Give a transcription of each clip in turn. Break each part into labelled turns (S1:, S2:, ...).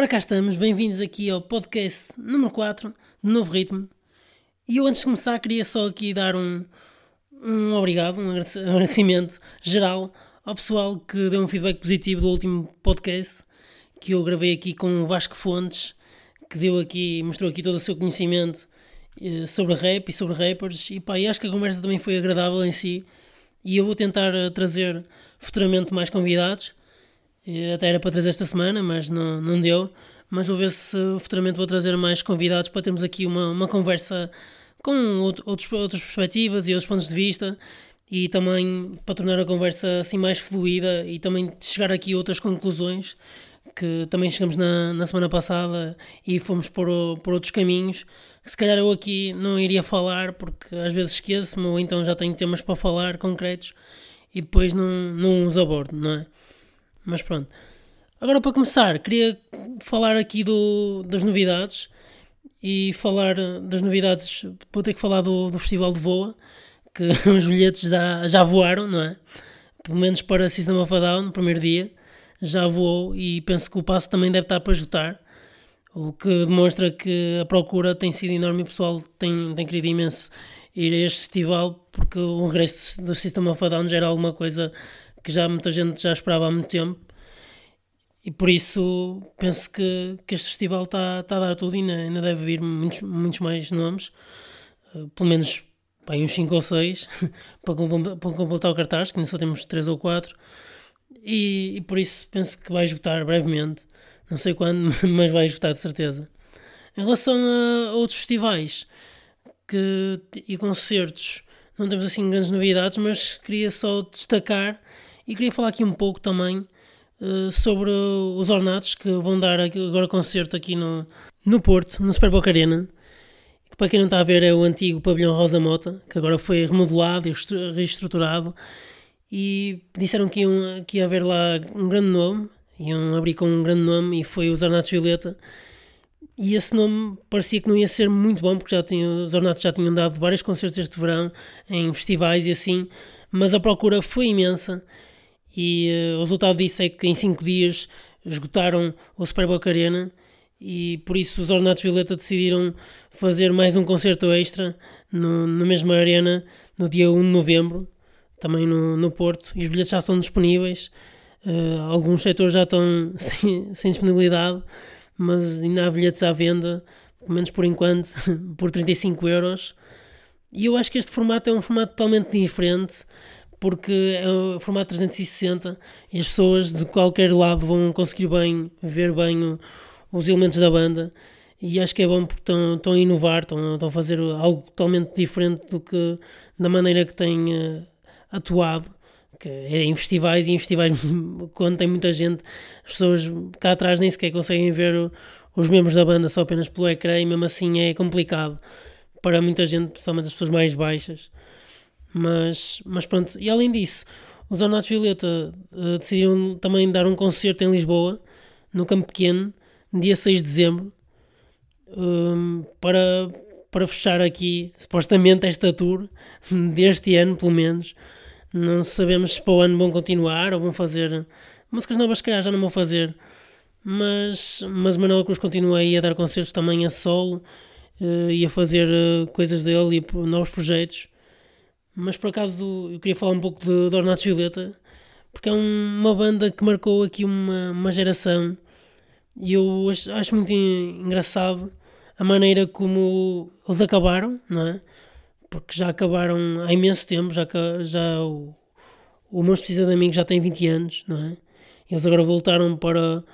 S1: Ora cá estamos, bem-vindos aqui ao podcast número 4 de Novo Ritmo. E eu antes de começar queria só aqui dar um, um obrigado, um agradecimento geral ao pessoal que deu um feedback positivo do último podcast que eu gravei aqui com o Vasco Fontes, que deu aqui, mostrou aqui todo o seu conhecimento eh, sobre rap e sobre rappers. E pá, e acho que a conversa também foi agradável em si. E eu vou tentar eh, trazer futuramente mais convidados até era para trazer esta semana, mas não, não deu. Mas vou ver se futuramente vou trazer mais convidados para termos aqui uma, uma conversa com outros, outras perspectivas e outros pontos de vista e também para tornar a conversa assim mais fluida e também chegar aqui a outras conclusões que também chegamos na, na semana passada e fomos por, por outros caminhos se calhar eu aqui não iria falar porque às vezes esqueço-me ou então já tenho temas para falar concretos e depois não, não os abordo, não é? Mas pronto. Agora para começar, queria falar aqui do, das novidades e falar das novidades. Vou ter que falar do, do Festival de Voa, que os bilhetes já, já voaram, não é? Pelo menos para System of a Down, no primeiro dia, já voou e penso que o passo também deve estar para esgotar. O que demonstra que a procura tem sido enorme e o pessoal tem, tem querido imenso ir a este festival porque o regresso do System of a Down já era alguma coisa que já muita gente já esperava há muito tempo. E por isso penso que, que este festival está tá a dar tudo e ainda, ainda deve vir muitos, muitos mais nomes, uh, pelo menos bem, uns 5 ou 6 para, para completar o cartaz, que ainda só temos 3 ou 4. E, e, por isso penso que vai esgotar brevemente. Não sei quando, mas vai esgotar de certeza. Em relação a outros festivais que, e concertos, não temos assim grandes novidades, mas queria só destacar e queria falar aqui um pouco também uh, sobre os ornatos que vão dar agora concerto aqui no, no Porto, no Super Boca Arena. Que para quem não está a ver é o antigo pavilhão Rosa Mota, que agora foi remodelado e reestruturado. E disseram que, iam, que ia haver lá um grande nome, iam abrir com um grande nome e foi os Ornatos Violeta. E esse nome parecia que não ia ser muito bom, porque já tinha, os Ornatos já tinham dado vários concertos este verão, em festivais e assim, mas a procura foi imensa e uh, o resultado disso é que em 5 dias esgotaram o Super Arena e por isso os Ornatos Violeta decidiram fazer mais um concerto extra no, na mesma arena no dia 1 de novembro, também no, no Porto, e os bilhetes já estão disponíveis. Uh, alguns setores já estão sem, sem, disponibilidade, mas ainda há bilhetes à venda, pelo menos por enquanto, por 35 euros. E eu acho que este formato é um formato totalmente diferente porque é o formato 360 e as pessoas de qualquer lado vão conseguir bem ver bem os elementos da banda. E acho que é bom porque estão, estão a inovar, estão, estão a fazer algo totalmente diferente do que da maneira que têm uh, atuado que é em festivais e em festivais quando tem muita gente as pessoas cá atrás nem sequer conseguem ver o, os membros da banda só apenas pelo ecrã e mesmo assim é complicado para muita gente, principalmente as pessoas mais baixas mas, mas pronto, e além disso, os Ornatos Violeta uh, decidiram também dar um concerto em Lisboa, no Campo Pequeno, dia 6 de dezembro, um, para, para fechar aqui, supostamente, esta tour deste ano, pelo menos. Não sabemos se para o ano vão continuar ou vão fazer músicas novas, se calhar já não vão fazer. Mas, mas Manuel Cruz continua aí a dar concertos também a solo uh, e a fazer uh, coisas dele e novos projetos. Mas por acaso eu queria falar um pouco de, de Ornato Violeta, porque é um, uma banda que marcou aqui uma, uma geração e eu acho, acho, muito engraçado a maneira como eles acabaram, não é? Porque já acabaram há imenso tempo, já, já o, o Meus Precisa de Amigos já tem 20 anos, não é? Eles agora voltaram para,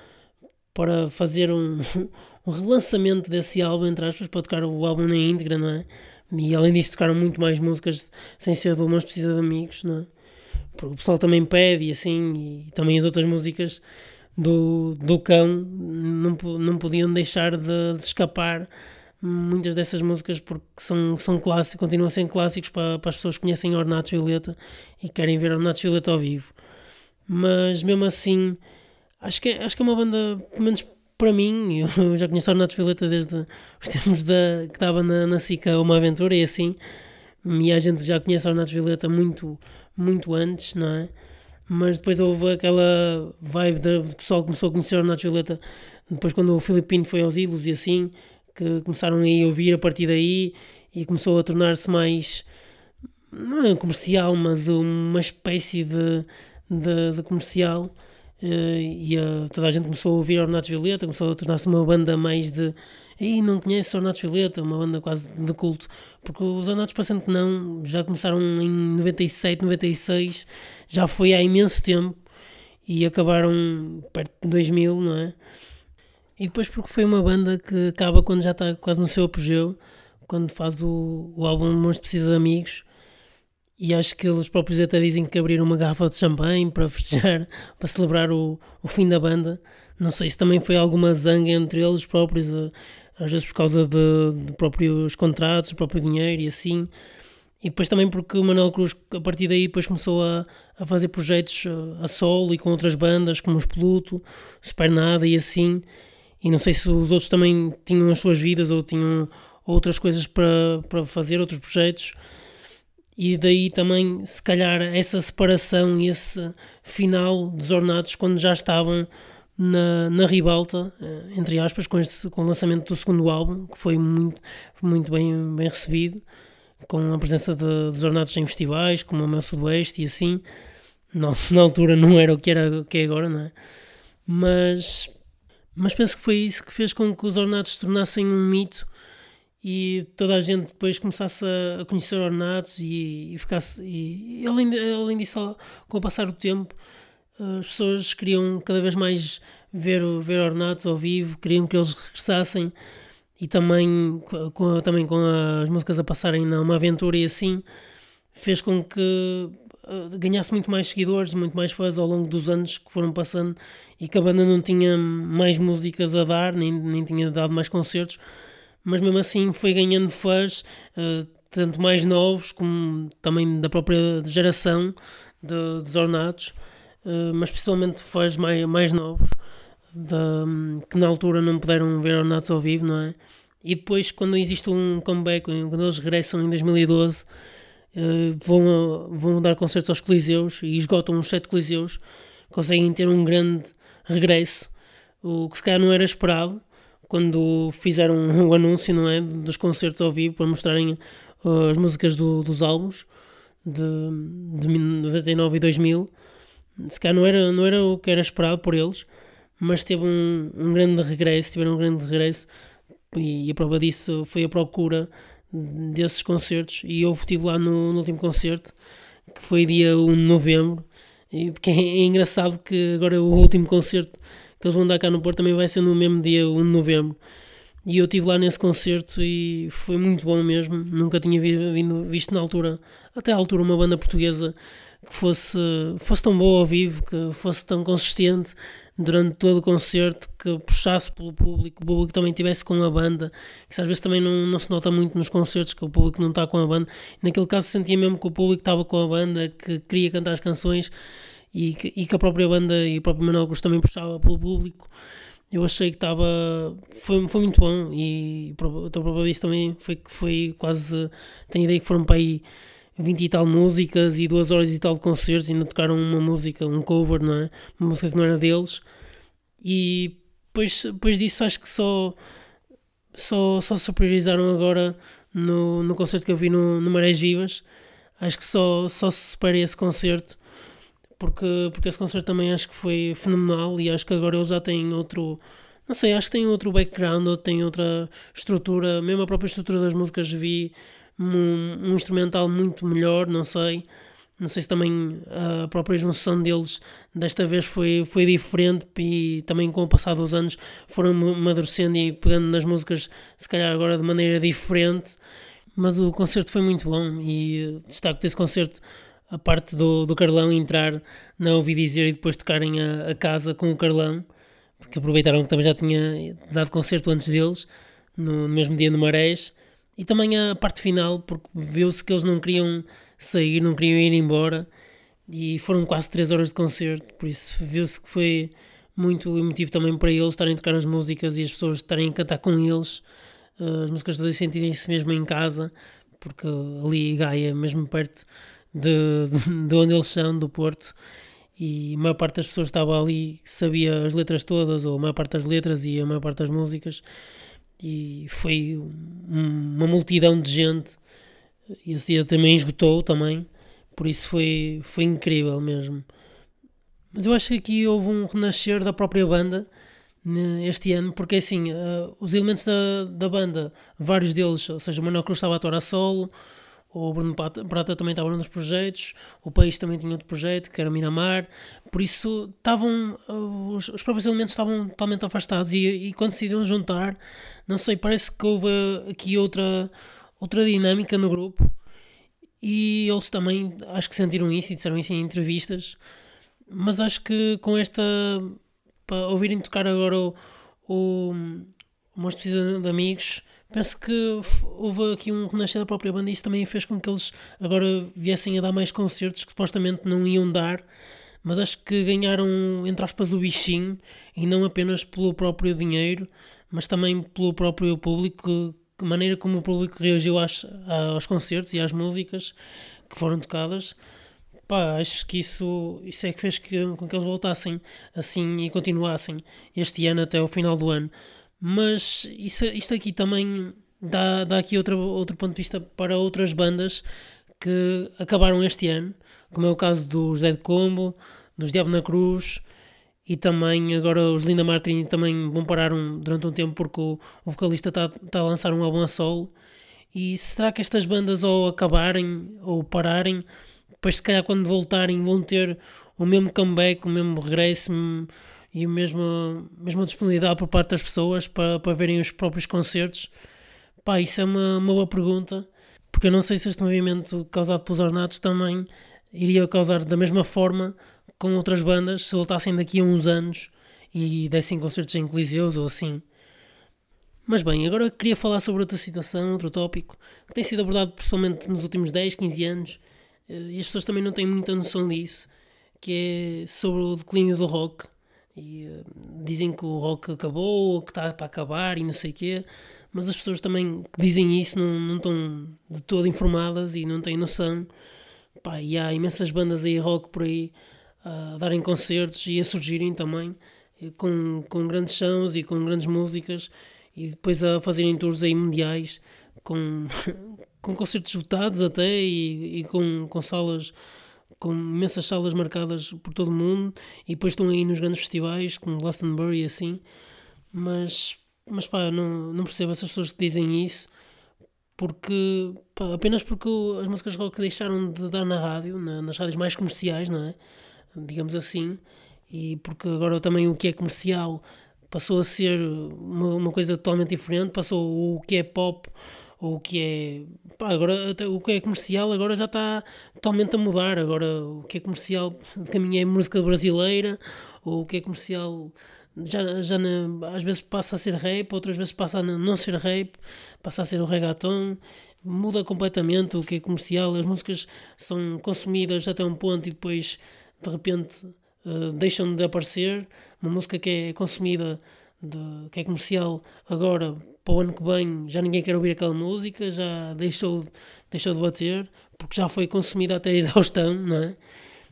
S1: para fazer um, um relançamento desse álbum, entre aspas, para tocar o álbum na íntegra, não é? E além disso tocaram muito mais músicas sem ser do Mãos Precisa de Amigos, não é? Porque o pessoal também pede e assim, e também as outras músicas do, do cão não, não podiam deixar de, de escapar muitas dessas músicas porque são, são clássicos, continuam a ser clássicos para, para as pessoas que conhecem Ornato Violeta e querem ver Ornato Violeta ao vivo. Mas mesmo assim, acho que, é, acho que é uma banda, pelo menos para mim, eu já conheço o Renato Violeta desde os tempos da, que estava na, na SICA Uma Aventura e assim, e a gente já conhece o Renato Violeta muito, muito antes, não é? Mas depois houve aquela vibe do pessoal que começou a conhecer o Renato Violeta depois quando o Filipino foi aos Ilos e assim, que começaram a ouvir a partir daí e começou a tornar-se mais não é comercial, mas uma espécie de, de, de comercial. Uh, e toda a gente começou a ouvir Ornatos Violeta, começou a tornar-se uma banda mais de. E não conhece Ornatos Violeta, uma banda quase de culto, porque os Ornatos que não, já começaram em 97, 96, já foi há imenso tempo e acabaram perto de 2000, não é? E depois porque foi uma banda que acaba quando já está quase no seu apogeu, quando faz o, o álbum Monstro Precisa de Amigos, e acho que eles próprios até dizem que abriram uma garrafa de champanhe para festejar, para celebrar o, o fim da banda. Não sei se também foi alguma zanga entre eles próprios, eh, às vezes por causa de, de próprios contratos, do próprio dinheiro e assim. E depois também porque o Manuel Cruz, a partir daí, depois começou a, a fazer projetos eh, a solo e com outras bandas, como os Pluto, Super Nada e assim. E não sei se os outros também tinham as suas vidas ou tinham outras coisas para, para fazer, outros projetos e daí também, se calhar, essa separação e esse final dos ornatos quando já estavam na, na ribalta, eh, entre aspas, com, este, com o lançamento do segundo álbum, que foi muito, muito bem, bem recebido, com a presença de, dos ornatos em festivais, como o Meu Sudoeste e assim. Na, na altura não era o que, era, o que é agora, não é? Mas, mas penso que foi isso que fez com que os ornatos se tornassem um mito e toda a gente depois começasse a, conhecer ornatos e, e ficasse e, e além, além disso com o passar do tempo as pessoas queriam cada vez mais ver, ver ornatos ao vivo queriam que eles regressassem e também com, também com as músicas a passarem numa aventura e assim fez com que uh, ganhasse muito mais seguidores, muito mais fãs ao longo dos anos que foram passando e que a banda não tinha mais músicas a dar, nem, nem tinha dado mais concertos, mas mesmo assim foi ganhando fãs, uh, tanto mais novos como também da própria geração de, dos ornatos, uh, mas principalmente fãs mais, mais novos, de, que na altura não puderam ver ornatos ao vivo, não é? E depois, quando existe um comeback, quando eles regressam em 2012, uh, eh, vão, vão dar concertos aos Coliseus e esgotam os sete Coliseus, conseguem ter um grande regresso, o que se calhar não era esperado, quando fizeram o anúncio não é, dos concertos ao vivo para mostrarem uh, as músicas do, dos álbuns de, de 99 e 2000 se calhar não era, não era o que era esperado por eles mas teve um, um grande regresso tiveram um grande regresso e, a prova disso foi a procura desses concertos. E eu estive lá no, no último concerto que foi dia 1 de novembro. E é, é engraçado que agora o último concerto que eles vão dar cá no Porto também vai ser no mesmo dia 1 de novembro. E eu estive lá nesse concerto e foi muito bom mesmo. Nunca tinha visto na altura, até à altura, uma banda portuguesa que fosse, fosse tão boa ao vivo, que fosse tão consistente durante todo o concerto, que puxasse pelo público, o público também estivesse com a banda. Isso às vezes também não, não se nota muito nos concertos, que o público não está com a banda. Naquele caso sentia mesmo que o público estava com a banda, que queria cantar as canções e que, e que a própria banda e o próprio Manuel Augusto também puxava pelo público. Eu achei que estava. Foi, foi muito bom e a prova disso também foi que foi quase. Tenho ideia que foram para aí 20 e tal músicas e duas horas e tal de concertos. E ainda tocaram uma música, um cover, não é? Uma música que não era deles. E depois, depois disso acho que só. Só, só superiorizaram agora no, no concerto que eu vi no, no Marés Vivas. Acho que só, só se supera esse concerto porque, porque esse concerto também acho que foi fenomenal e acho que agora eles já têm outro. Não sei, acho que tem outro background, ou tem outra estrutura, mesmo a própria estrutura das músicas vi um, um instrumental muito melhor, não sei. Não sei se também a própria junção deles desta vez foi, foi diferente e também com o passar dos anos foram amadurecendo e pegando nas músicas, se calhar agora de maneira diferente. Mas o concerto foi muito bom e destaco desse concerto a parte do, do Carlão entrar, não ouvi dizer e depois tocarem a, a casa com o Carlão, porque aproveitaram que também já tinha dado concerto antes deles, no, no mesmo dia no Marés, e também a parte final, porque viu-se que eles não queriam sair, não queriam ir embora, e foram quase 3 horas de concerto, por isso viu-se que foi muito emotivo também para eles estarem a tocar as músicas e as pessoas estarem a cantar com eles, eh, as músicas todas sentirem-se mesmo em casa, porque ali Gaia, mesmo perto de, de onde eles são, do Porto, e a maior parte das pessoas estava ali sabia as letras todas, ou a maior parte das letras e a maior parte das músicas, e foi uma multidão de gente. Esse dia também esgotou também, por isso foi, foi incrível mesmo. Mas eu acho que aqui houve um renascer da própria banda este ano, porque assim, uh, os elementos da, da banda, vários deles, ou seja, Manuel Cruz estava a atuar a solo, o Bruno Prata também estava nos projetos, o País também tinha outro projeto, que era Miramar, por isso estavam, os, os próprios elementos estavam totalmente afastados e, e, quando decidiram juntar, não sei, parece que houve aqui outra, outra dinâmica no grupo. E eles também acho que sentiram isso e disseram isso em entrevistas, mas acho que com esta, para ouvirem tocar agora o, o, o Monstro de Amigos, penso que houve aqui um renascer da própria banda e isso também fez com que eles agora viessem a dar mais concertos que supostamente não iam dar, mas acho que ganharam, entre aspas, o bichinho e não apenas pelo próprio dinheiro, mas também pelo próprio público, a maneira como o público reagiu às, aos concertos e às músicas que foram tocadas. Pá, acho que isso, isso é que fez que, com que eles voltassem assim e continuassem este ano até o final do ano. Mas isso, isto aqui também dá, dá aqui outro, ponto de vista para outras bandas que acabaram este ano, como é o caso dos Dead Combo, dos Diabo na Cruz e também agora os Linda Martin também vão parar um, durante um tempo porque o, o vocalista está tá a lançar um álbum a solo. E será que estas bandas ou acabarem ou pararem, depois se calhar quando voltarem vão ter o mesmo comeback, o mesmo regresso, e a mesma, mesma disponibilidade por parte das pessoas para, para verem os próprios concertos? Pá, isso é uma, uma boa pergunta, porque eu não sei se este movimento causado pelos ornatos também iria causar da mesma forma com outras bandas se voltassem daqui a uns anos e dessem concertos em coliseus ou assim. Mas bem, agora queria falar sobre outra situação, outro tópico, que tem sido abordado principalmente nos últimos 10, 15 anos, eh, e as pessoas também não têm muita noção disso, que é sobre o declínio do rock. E uh, dizem que o rock acabou, ou que está para acabar e não sei o quê, mas as pessoas também que dizem isso não, não estão de todo informadas e não têm noção. Pá, e há imensas bandas aí rock por aí a darem concertos e a surgirem também com, com grandes sons e com grandes músicas e depois a fazerem tours aí mundiais com, com concertos votados até e, e com, com salas com imensas salas marcadas por todo o mundo e depois estão aí nos grandes festivais como Glastonbury e assim mas, mas pá, não, não percebo essas pessoas que dizem isso porque pá, apenas porque as músicas rock deixaram de dar na rádio, na, nas rádios mais comerciais, não é? Digamos assim, e porque agora também o que é comercial passou a ser uma, uma coisa totalmente diferente, passou o que é pop ou o que é. Pá, agora o que é comercial agora já está totalmente a mudar. Agora o que é comercial caminho é música brasileira, ou o que é comercial já, já na, às vezes passa a ser rap, outras vezes passa a não ser rap, passa a ser o reggaeton. Muda completamente o que é comercial, as músicas são consumidas até um ponto e depois de repente uh, deixam de aparecer. Uma música que é consumida, de, que é comercial agora para o ano que vem já ninguém quer ouvir aquela música, já deixou, deixou de bater, porque já foi consumida até a exaustão, não é?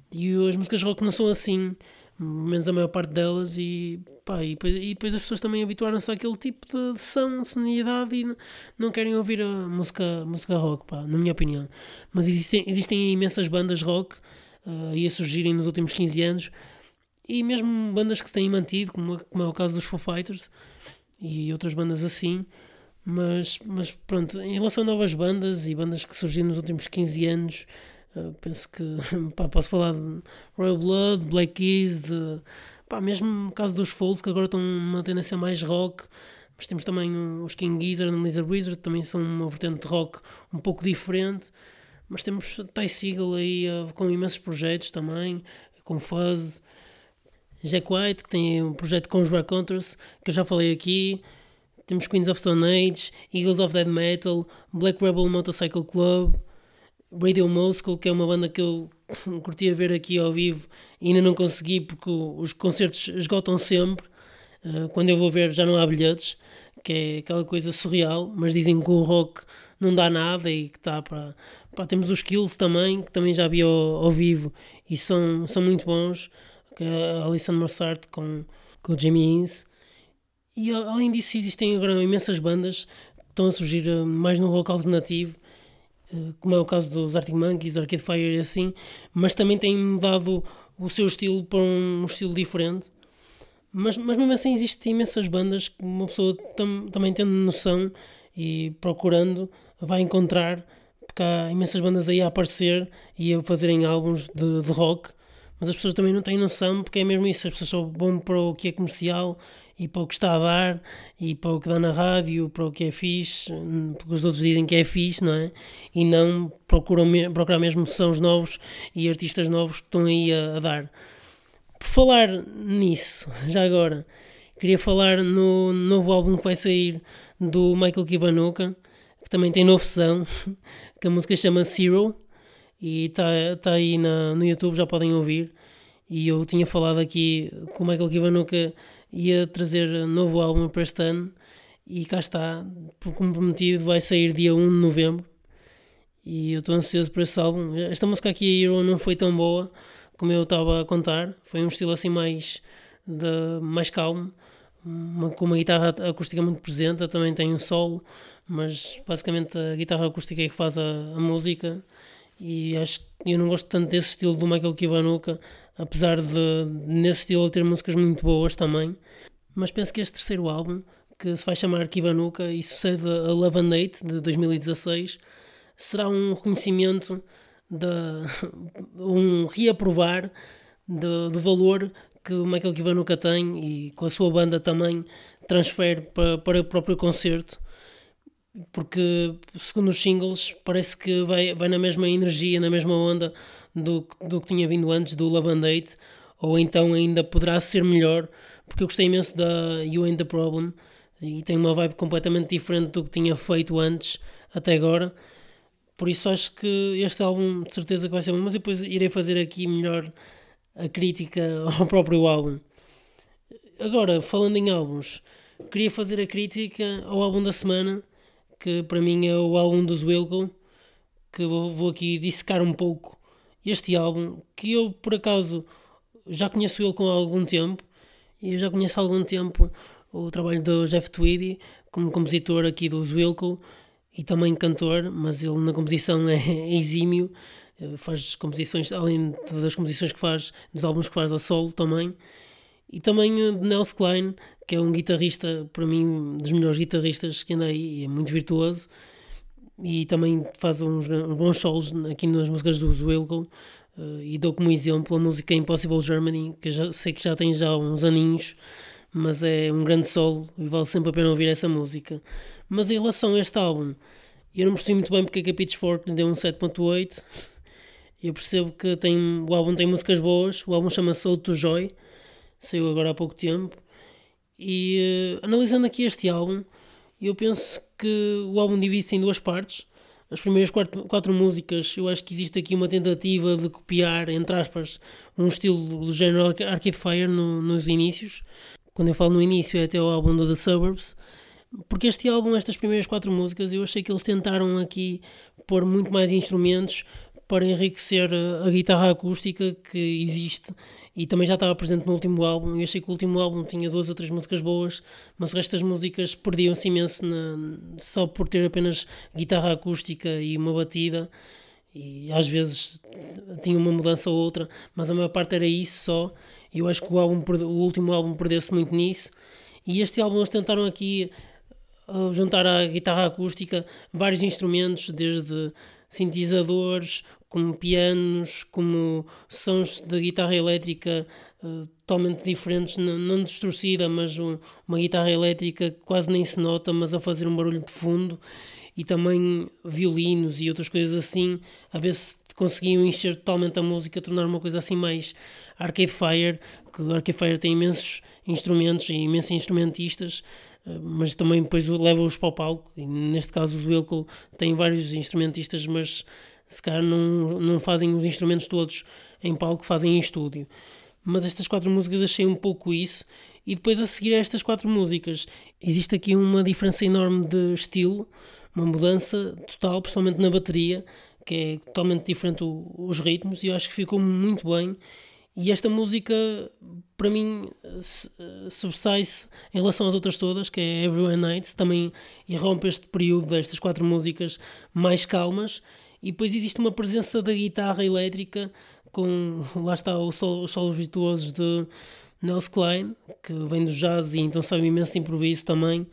S1: E as músicas rock não são assim, menos a maior parte delas, e, pá, e, depois, e depois as pessoas também habituaram-se àquele tipo de sonoridade, e não querem ouvir a música, música rock, pá, na minha opinião. Mas existem, existem imensas bandas rock uh, a surgirem nos últimos 15 anos, e mesmo bandas que se têm mantido, como, como é o caso dos Foo Fighters, e outras bandas assim. Mas, mas pronto, em relação a novas bandas e bandas que surgiram nos últimos 15 anos, uh, penso que pá, posso falar de Royal Blood, Black Keys, de, pá, mesmo no caso dos Folds, que agora estão numa tendência mais rock. Mas temos também os King Gizzard e Lizard Wizard, também são uma vertente de rock um pouco diferente. Mas temos Ty Seagal aí uh, com imensos projetos também, com Fuzz. Jack White, que tem um projeto com os Raconteurs, que eu já falei aqui. Temos Queens of Stone Age, Eagles of Dead Metal, Black Rebel Motorcycle Club, Radio Moscow, que é uma banda que eu curtia ver aqui ao vivo e ainda não consegui porque os concertos esgotam sempre. Uh, quando eu vou ver já não há bilhetes, que é aquela coisa surreal, mas dizem que o rock não dá nada e que está para. Pá, temos os Kills também, que também já vi ao, ao vivo e são, são muito bons. Que é a Alison Mossart com, com o Jamie Ince. E além disso, existem agora imensas bandas que estão a surgir eh, mais no rock alternativo, eh, como é o caso dos Arctic Monkeys, Arcade Fire e assim, mas também têm mudado o seu estilo para um estilo diferente. Mas, mas mesmo assim existem imensas bandas que uma pessoa tam, também tendo noção e procurando vai encontrar, porque há imensas bandas aí a aparecer e a fazerem álbuns de, de rock, mas as pessoas também não têm noção porque é mesmo isso, as pessoas são bom para o que é comercial e para o que está a dar e para o que dá na rádio, para o que é fixe, porque os outros dizem que é fixe, não é? E não procuram procurar mesmo sons novos e artistas novos que estão aí a, a dar. Por falar nisso, já agora, queria falar no novo álbum que vai sair do Michael Kiwanuka, que também tem novo som, que a música chama Zero e está tá aí na, no YouTube, já podem ouvir. E eu tinha falado aqui que o Michael Kiwanuka ia trazer novo álbum para este ano e cá está, como prometido, vai sair dia 1 de novembro. E eu estou ansioso por esse álbum. Esta música aqui, Hero, não foi tão boa como eu estava a contar. Foi um estilo assim mais, de, mais calmo, uma, com uma guitarra acústica muito presente. Também tem um solo, mas basicamente a guitarra acústica é que faz a, a música. E acho que eu não gosto tanto desse estilo do Michael Kiwanuka, apesar de nesse estilo ter músicas muito boas também. Mas penso que este terceiro álbum, que se vai chamar Kiwanuka e sucede a Love and Hate de 2016, será um reconhecimento de um reaprovar de, do valor que o Michael Kiwanuka tem e com a sua banda também transfere para, para o próprio concerto porque segundo os singles parece que vai, vai na mesma energia, na mesma onda do, do que tinha vindo antes do Love and Date ou então ainda poderá ser melhor porque eu gostei imenso da You Ain't The Problem e tem uma vibe completamente diferente do que tinha feito antes até agora por isso acho que este álbum de certeza que vai ser bom, mas depois irei fazer aqui melhor a crítica ao próprio álbum. Agora, falando em álbuns, queria fazer a crítica ao álbum da semana, que para mim é o álbum dos Wilco, que vou aqui dissecar um pouco este álbum, que eu por acaso já conheço ele com algum tempo, e eu já conheço há algum tempo o trabalho do Jeff Tweedy como compositor aqui dos Wilco, e também cantor, mas ele na composição é, é exímio, eh, faz composições, além das composições que faz, dos álbuns que faz a solo também. E também de Nels Klein, que é um guitarrista, para mim, dos melhores guitarristas que anda aí, é muito virtuoso. E também faz uns, bons solos aqui nas músicas do Wilco. Uh, e dou como exemplo a música Impossible Germany, que já sei que já tem já uns aninhos, mas é um grande solo e vale sempre a pena ouvir essa música. Mas em relação a este álbum, eu não percebi muito bem porque é que a Pitchfork lhe deu um 7.8. Eu percebo que tem, o álbum tem músicas boas, o álbum chama-se Out to Joy, saiu agora há pouco tempo. E uh, analisando aqui este álbum, eu penso que o álbum divide-se em duas partes. As primeiras quatro, quatro, músicas, eu acho que existe aqui uma tentativa de copiar, entre aspas, um estilo do género Arcade Fire no, nos inícios. Quando eu falo no início, é até o álbum do The Suburbs. Porque este álbum, estas primeiras quatro músicas, eu achei que eles tentaram aqui pôr muito mais instrumentos para enriquecer a, guitarra acústica que existe e também já estava presente no último álbum. Eu achei que o último álbum tinha duas ou três músicas boas, mas o resto das músicas perdiam-se imenso na, só por ter apenas guitarra acústica e uma batida. E às vezes tinha uma mudança ou outra, mas a maior parte era isso só. Eu acho que o, álbum, o último álbum perdeu-se muito nisso. E este álbum eles tentaram aqui juntar à guitarra acústica vários instrumentos, desde sintetizadores, como pianos, como sons de guitarra elétrica uh, totalmente diferentes, não, não distorcida, mas um, uma guitarra elétrica que quase nem se nota, mas a fazer um barulho de fundo, e também violinos e outras coisas assim, a ver se conseguiam encher totalmente a música, tornar uma coisa assim mais Arcade Fire, que o Arcade Fire tem imensos instrumentos e imensos instrumentistas, mas também depois leva-os para o palco. E neste caso, os Wilco têm vários instrumentistas, mas se calhar não, não fazem os instrumentos todos em palco, fazem em estúdio. Mas estas quatro músicas achei um pouco isso. E depois a seguir a estas quatro músicas, existe aqui uma diferença enorme de estilo, uma mudança total, principalmente na bateria, que é totalmente diferente os ritmos, e eu acho que ficou muito bem. E esta música, para mim, sobressai-se em relação às outras todas, que é Everyone Nights, também irrompe este período destas quatro músicas mais calmas, e depois existe uma presença da guitarra elétrica com, lá está, os solos virtuosos de Nels Klein, que vem do jazz e então sabe imenso de improviso também,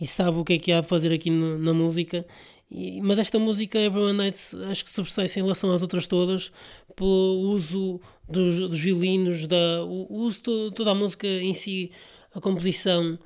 S1: e sabe o que é que há de fazer aqui no, na música, e, mas esta música Everyone Nights acho que sobressai-se em relação às outras todas pelo uso dos, dos violinos, da, o, uso de toda a música em si, a composição,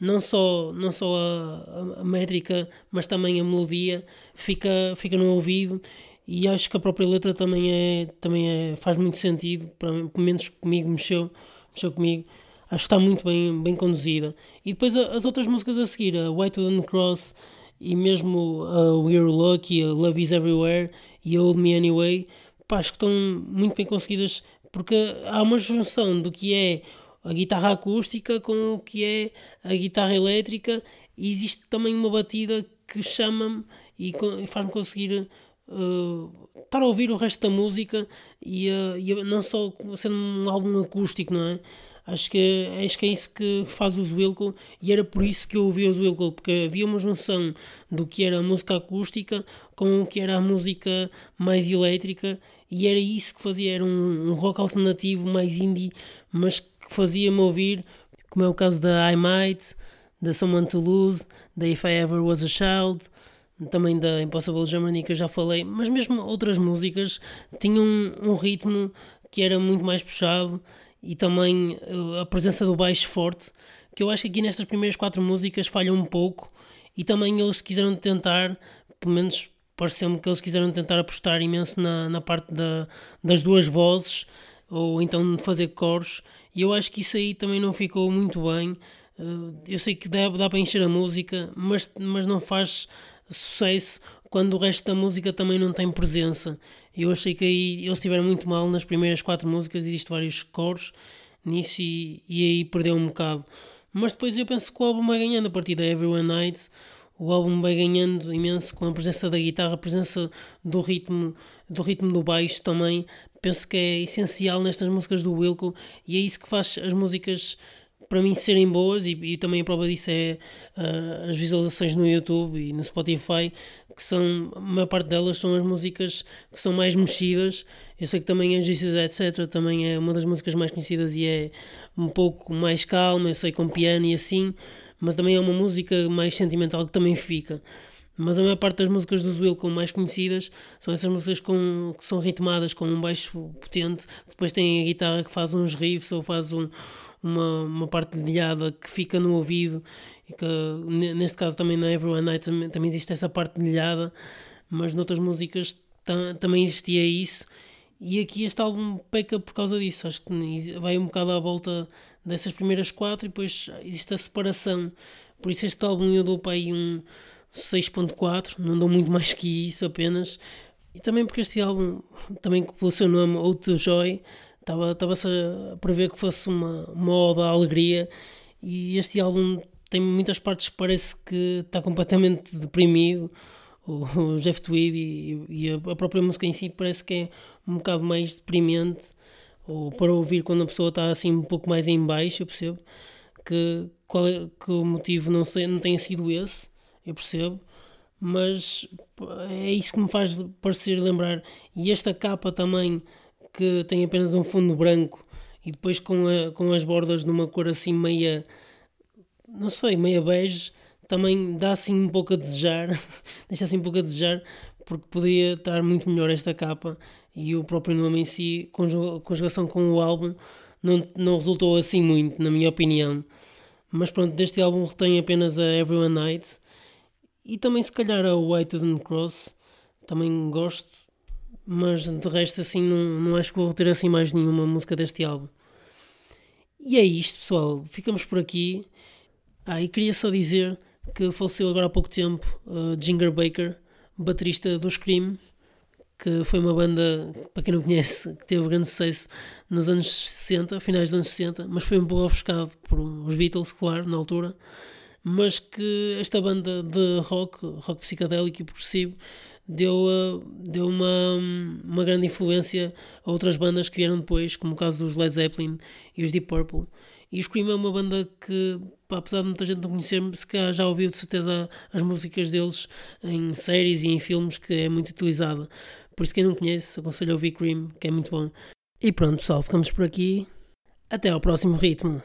S1: não só, não só a, a, métrica, mas também a melodia, fica, fica no ouvido e acho que a própria letra também, é, também é, faz muito sentido, para mim, pelo menos comigo mexeu, mexeu comigo. Acho que está muito bem, bem conduzida. E depois as outras músicas a seguir, a White Wooden Cross e mesmo a We're Lucky, a Love Is Everywhere e a Old Me Anyway, pá, acho que estão muito bem conseguidas porque há uma junção do que é a guitarra acústica com o que é a guitarra elétrica e existe também uma batida que chama-me e faz-me conseguir uh, estar a ouvir o resto da música e, uh, e não só sendo um álbum acústico, não é? Acho que, acho que é isso que faz os Wilco e era por isso que eu ouvia os Wilco, porque havia uma junção do que era a música acústica com o que era a música mais elétrica e era isso que fazia, era um, um rock alternativo mais indie, mas que fazia-me ouvir, como é o caso da I Might, da Someone to Lose, da If I Ever Was a Child, também da Impossible Germany que eu já falei, mas mesmo outras músicas tinham um, um ritmo que era muito mais puxado e também uh, a presença do baixo forte, que eu acho que aqui nestas primeiras quatro músicas falham um pouco. E também eles quiseram tentar, pelo menos pareceu-me que eles quiseram tentar apostar imenso na, na parte da, das duas vozes ou então de fazer coros e eu acho que isso aí também não ficou muito bem. Uh, eu sei que dá, dá para encher a música, mas, mas não faz sucesso quando o resto da música também não tem presença. Eu achei que aí eles estiveram muito mal nas primeiras quatro músicas, existem vários coros nisso e, e aí perdeu um bocado. Mas depois eu penso que o álbum vai ganhando a partir da Everyone Nights. O álbum vai ganhando imenso com a presença da guitarra, a presença do ritmo, do ritmo do baixo também. Penso que é essencial nestas músicas do Wilco e é isso que faz as músicas para mim serem boas e, e também a prova disso é uh, as visualizações no YouTube e no Spotify que são, a maior parte delas são as músicas que são mais mexidas eu sei que também a Jesus etc também é uma das músicas mais conhecidas e é um pouco mais calma, eu sei com piano e assim mas também é uma música mais sentimental que também fica. Mas a maior parte das músicas do Wilco mais conhecidas são essas músicas com, que são ritmadas com um baixo potente, depois tem a guitarra que faz uns riffs ou faz um, uma, uma parte dedilhada que fica no ouvido e que neste caso também na Everyone Night também, existe essa parte dedilhada, mas noutras músicas também existia isso e aqui este álbum peca por causa disso, acho que vai um bocado à volta dessas primeiras quatro e depois existe a separação, por isso este álbum eu dou para aí um 6.4, não dou muito mais que isso apenas, e também porque este álbum, também pelo seu nome, Out Joy, Estava-se a prever que fosse uma, ode à alegria. E este álbum tem muitas partes que parece que está completamente deprimido. O, Jeff Tweed e, e, a própria música em si parece que é um bocado mais deprimente ou para ouvir quando a pessoa está assim um pouco mais em baixo, eu percebo que, qual é, que o motivo não, sei, não tenha sido esse, eu percebo, mas é isso que me faz parecer lembrar. E esta capa também que tem apenas um fundo branco e depois com, a, com as bordas numa cor assim meia, não sei, meia bege, também dá assim um pouco a desejar, deixa assim um pouco a desejar, porque poderia estar muito melhor esta capa e o próprio nome em si, conjugação com o álbum, não, não resultou assim muito, na minha opinião. Mas pronto, deste álbum retém apenas a Everyone Night e também se calhar a White Cross, também gosto, mas de resto assim não, não acho que vou ter assim mais nenhuma música deste álbum. E é isto, pessoal. Ficamos por aqui. Ah, e queria só dizer que faleceu agora há pouco tempo uh, Ginger Baker, baterista do Scream, que foi uma banda, para quem não conhece, que teve grande sucesso nos anos 60, finais dos anos 60, mas foi um pouco ofuscado por os Beatles, claro, na altura. mas que esta banda de rock, rock psicadélico e progressivo, deu, deu uma, uma grande influência a outras bandas que vieram depois, como o caso dos Led Zeppelin e os Deep Purple. E o Scream é uma banda que, pá, apesar de muita gente não conhecer, se calhar já ouviu de certeza as músicas deles em séries e em filmes, que é muito utilizada. Por isso, quem não conhece, aconselho a ouvir Cream, que é muito bom. E pronto, pessoal, ficamos por aqui. Até ao próximo ritmo.